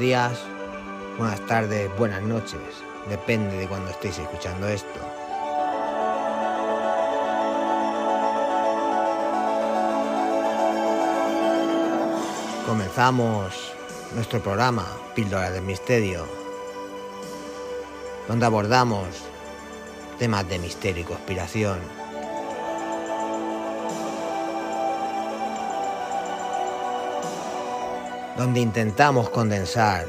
días, buenas tardes, buenas noches. Depende de cuando estéis escuchando esto. Comenzamos nuestro programa Píldora del Misterio, donde abordamos temas de misterio y conspiración. Donde intentamos condensar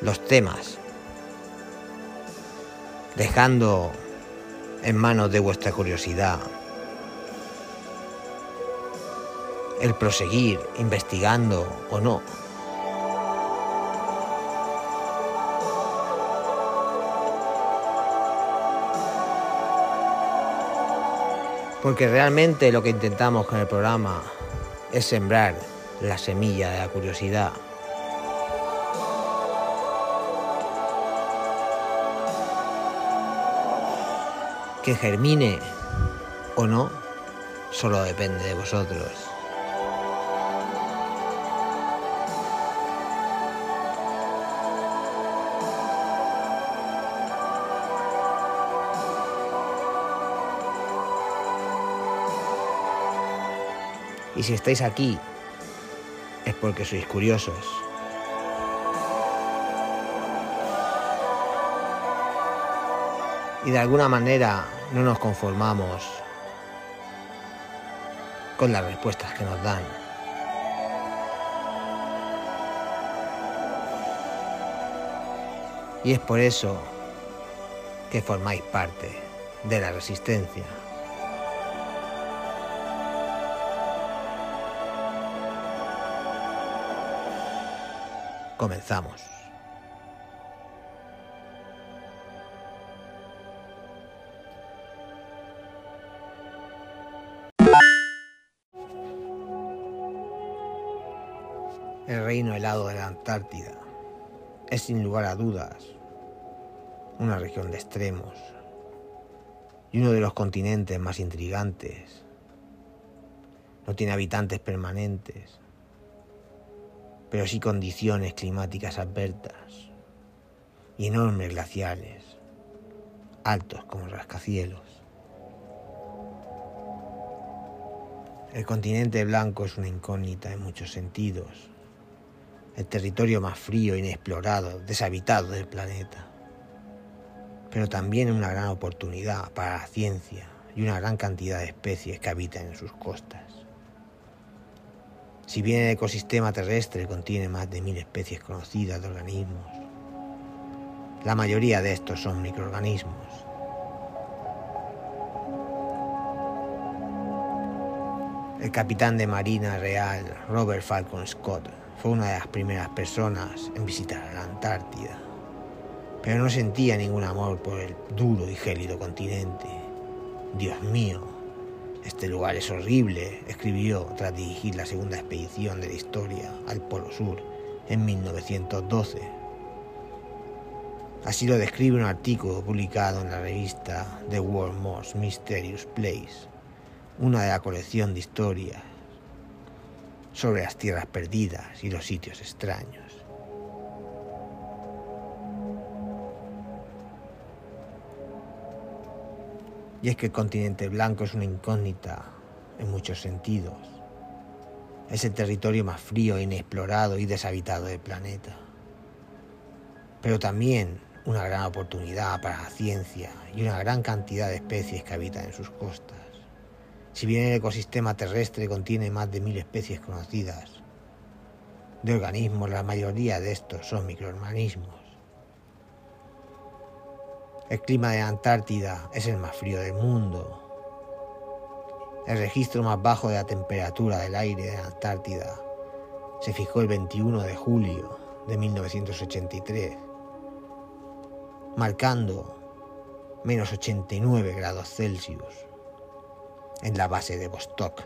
los temas, dejando en manos de vuestra curiosidad el proseguir investigando o no. Porque realmente lo que intentamos con el programa es sembrar la semilla de la curiosidad. Que germine o no, solo depende de vosotros. Y si estáis aquí, es porque sois curiosos. Y de alguna manera no nos conformamos con las respuestas que nos dan. Y es por eso que formáis parte de la resistencia. Comenzamos. El reino helado de la Antártida es sin lugar a dudas una región de extremos y uno de los continentes más intrigantes. No tiene habitantes permanentes, pero sí condiciones climáticas adversas y enormes glaciales, altos como rascacielos. El continente blanco es una incógnita en muchos sentidos, el territorio más frío, inexplorado, deshabitado del planeta, pero también una gran oportunidad para la ciencia y una gran cantidad de especies que habitan en sus costas. Si bien el ecosistema terrestre contiene más de mil especies conocidas de organismos, la mayoría de estos son microorganismos. El capitán de Marina Real, Robert Falcon Scott, fue una de las primeras personas en visitar la Antártida, pero no sentía ningún amor por el duro y gélido continente. Dios mío, este lugar es horrible, escribió tras dirigir la segunda expedición de la historia al Polo Sur en 1912. Así lo describe un artículo publicado en la revista The World Most Mysterious Place, una de la colección de historias sobre las tierras perdidas y los sitios extraños. Y es que el continente blanco es una incógnita en muchos sentidos. Es el territorio más frío, inexplorado y deshabitado del planeta. Pero también una gran oportunidad para la ciencia y una gran cantidad de especies que habitan en sus costas. Si bien el ecosistema terrestre contiene más de mil especies conocidas de organismos, la mayoría de estos son microorganismos. El clima de Antártida es el más frío del mundo. El registro más bajo de la temperatura del aire de la Antártida se fijó el 21 de julio de 1983, marcando menos 89 grados Celsius en la base de Vostok.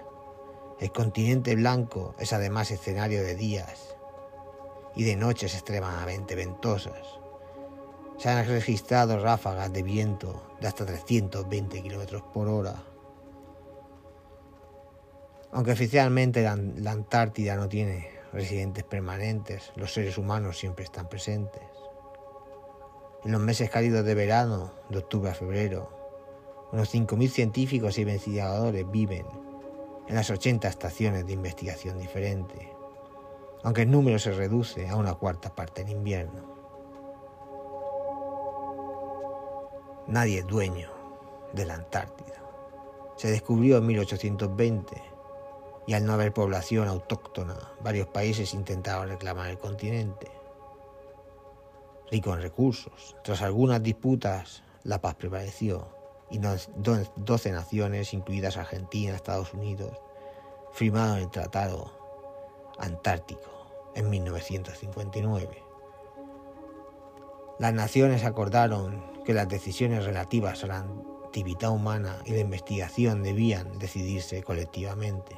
El continente blanco es además escenario de días y de noches extremadamente ventosas. Se han registrado ráfagas de viento de hasta 320 km por hora. Aunque oficialmente la, Antártida no tiene residentes permanentes, los seres humanos siempre están presentes. En los meses cálidos de verano, de octubre a febrero, unos 5.000 científicos y investigadores viven en las 80 estaciones de investigación diferentes, aunque el número se reduce a una cuarta parte en invierno. Nadie es dueño de la Antártida. Se descubrió en 1820 y al no haber población autóctona, varios países intentaban reclamar el continente. Rico en recursos, tras algunas disputas, la paz prevaleció y 12 naciones, incluidas Argentina, Estados Unidos, firmaron el Tratado Antártico en 1959. Las naciones acordaron que las decisiones relativas a la actividad humana y la investigación debían decidirse colectivamente.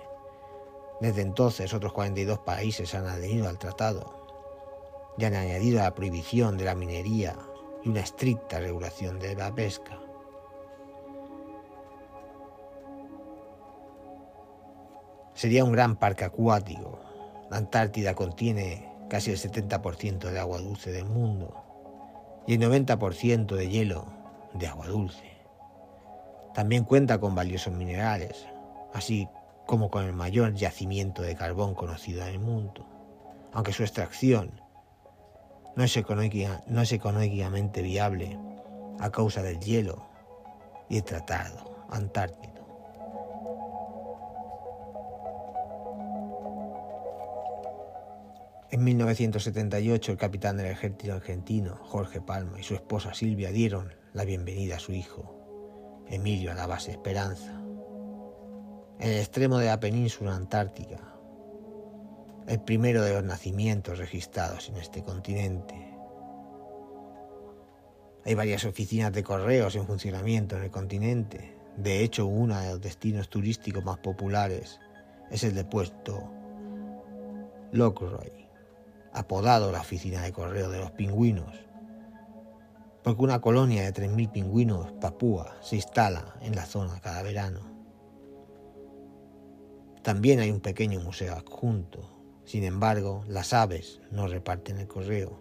Desde entonces otros 42 países han adherido al tratado y han añadido la prohibición de la minería y una estricta regulación de la pesca. Sería un gran parque acuático. La Antártida contiene casi el 70% de agua dulce del mundo y el 90% de hielo de agua dulce. También cuenta con valiosos minerales, así como con el mayor yacimiento de carbón conocido en el mundo, aunque su extracción no es, económicamente viable a causa del hielo y el tratado antártico. En 1978 el capitán del ejército argentino, Jorge Palma, y su esposa Silvia dieron la bienvenida a su hijo, Emilio, a la base Esperanza, en el extremo de la península antártica, el primero de los nacimientos registrados en este continente. Hay varias oficinas de correos en funcionamiento en el continente. De hecho, uno de los destinos turísticos más populares es el de puesto Lockroy apodado la oficina de correo de los pingüinos, porque una colonia de 3.000 pingüinos papúa se instala en la zona cada verano. También hay un pequeño museo adjunto, sin embargo, las aves no reparten el correo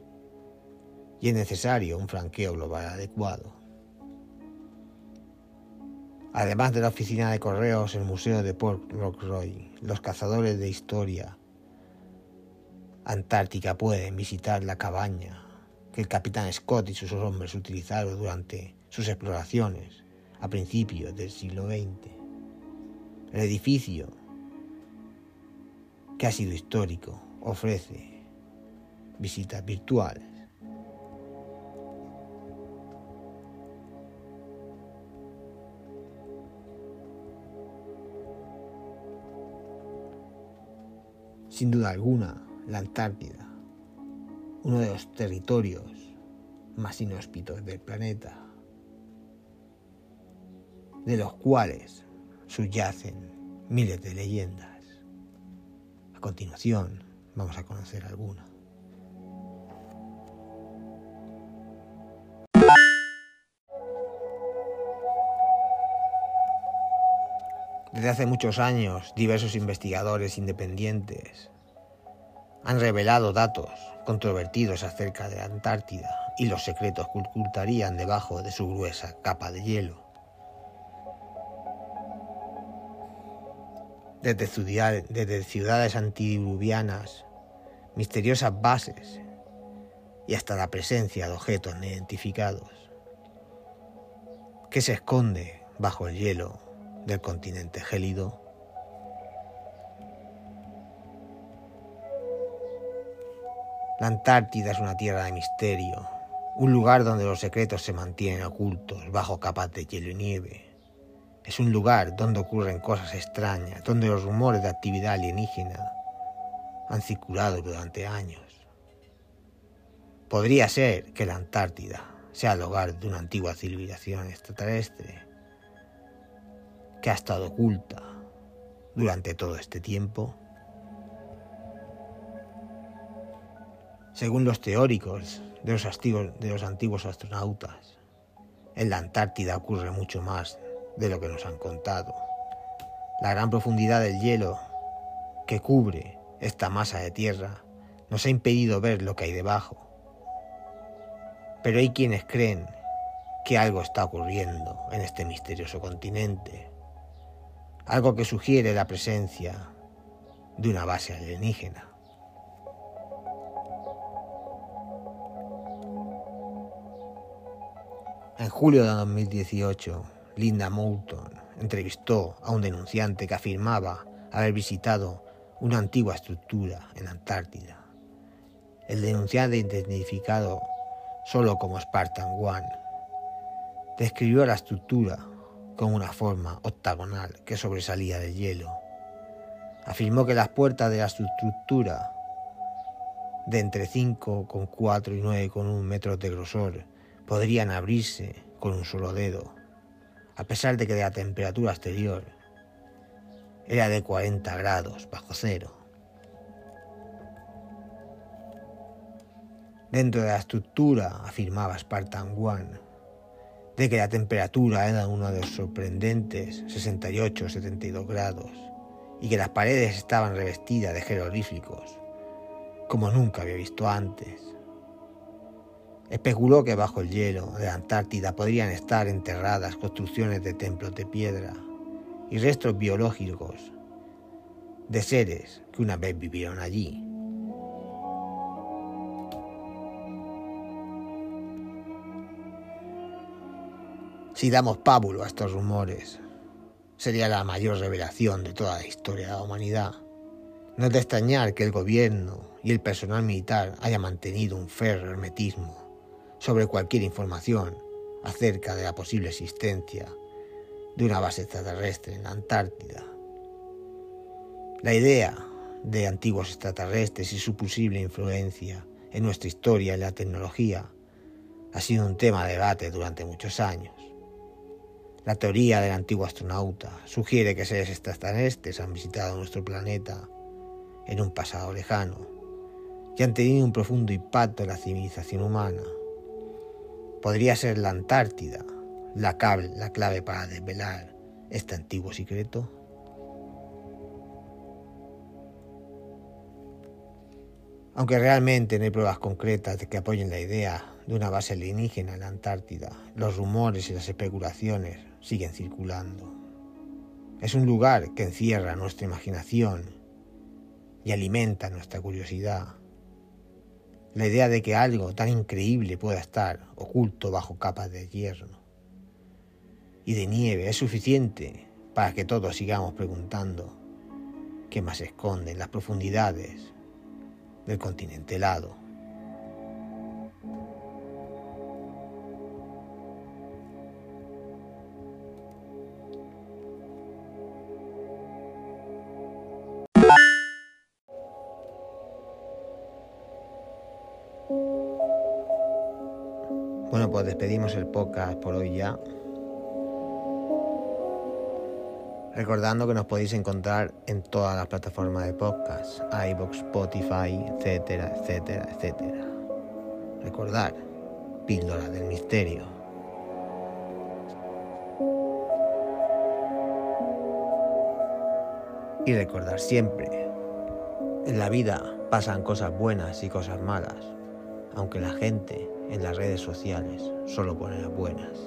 y es necesario un franqueo global adecuado. Además de la oficina de correos, el Museo de Port Rockroy, los cazadores de historia, Antártica pueden visitar la cabaña que el capitán Scott y sus hombres utilizaron durante sus exploraciones a principios del siglo XX. El edificio, que ha sido histórico, ofrece visitas virtuales. Sin duda alguna, la Antártida, uno de los territorios más inhóspitos del planeta, de los cuales subyacen miles de leyendas. A continuación vamos a conocer alguna. Desde hace muchos años, diversos investigadores independientes han revelado datos controvertidos acerca de la Antártida y los secretos que ocultarían debajo de su gruesa capa de hielo. Desde, desde ciudades antidiluvianas, misteriosas bases y hasta la presencia de objetos no identificados. ¿Qué se esconde bajo el hielo del continente gélido? La Antártida es una tierra de misterio, un lugar donde los secretos se mantienen ocultos bajo capas de hielo y nieve. Es un lugar donde ocurren cosas extrañas, donde los rumores de actividad alienígena han circulado durante años. Podría ser que la Antártida sea el hogar de una antigua civilización extraterrestre que ha estado oculta durante todo este tiempo. Según los teóricos de los, antiguos astronautas, en la Antártida ocurre mucho más de lo que nos han contado. La gran profundidad del hielo que cubre esta masa de tierra nos ha impedido ver lo que hay debajo. Pero hay quienes creen que algo está ocurriendo en este misterioso continente, algo que sugiere la presencia de una base alienígena. En julio de 2018, Linda Moulton entrevistó a un denunciante que afirmaba haber visitado una antigua estructura en Antártida. El denunciante identificado solo como Spartan One describió la estructura con una forma octagonal que sobresalía del hielo. Afirmó que las puertas de la estructura de entre 5,4 y 9,1 metros de grosor podrían abrirse con un solo dedo, a pesar de que la temperatura exterior era de 40 grados bajo cero. Dentro de la estructura, afirmaba Spartan One, de que la temperatura era uno de los sorprendentes 68-72 grados y que las paredes estaban revestidas de jeroglíficos, como nunca había visto antes. Especuló que bajo el hielo de la Antártida podrían estar enterradas construcciones de templos de piedra y restos biológicos de seres que una vez vivieron allí. Si damos pábulo a estos rumores, sería la mayor revelación de toda la historia de la humanidad. No es de extrañar que el gobierno y el personal militar hayan mantenido un férreo hermetismo sobre cualquier información acerca de la posible existencia de una base extraterrestre en la Antártida. La idea de antiguos extraterrestres y su posible influencia en nuestra historia y la tecnología ha sido un tema de debate durante muchos años. La teoría del antiguo astronauta sugiere que seres extraterrestres han visitado nuestro planeta en un pasado lejano y han tenido un profundo impacto en la civilización humana ¿Podría ser la Antártida la, la clave para desvelar este antiguo secreto? Aunque realmente no hay pruebas concretas de que apoyen la idea de una base alienígena en la Antártida, los rumores y las especulaciones siguen circulando. Es un lugar que encierra nuestra imaginación y alimenta nuestra curiosidad. La idea de que algo tan increíble pueda estar oculto bajo capas de hierro y de nieve es suficiente para que todos sigamos preguntando qué más se esconde en las profundidades del continente helado. Bueno, pues despedimos el podcast por hoy ya. Recordando que nos podéis encontrar en todas las plataformas de podcast, iBox, Spotify, etcétera, etcétera, etcétera. Recordar, píldora del misterio. Y recordar siempre, en la vida pasan cosas buenas y cosas malas, aunque la gente en las redes sociales solo pone las buenas.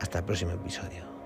Hasta el próximo episodio.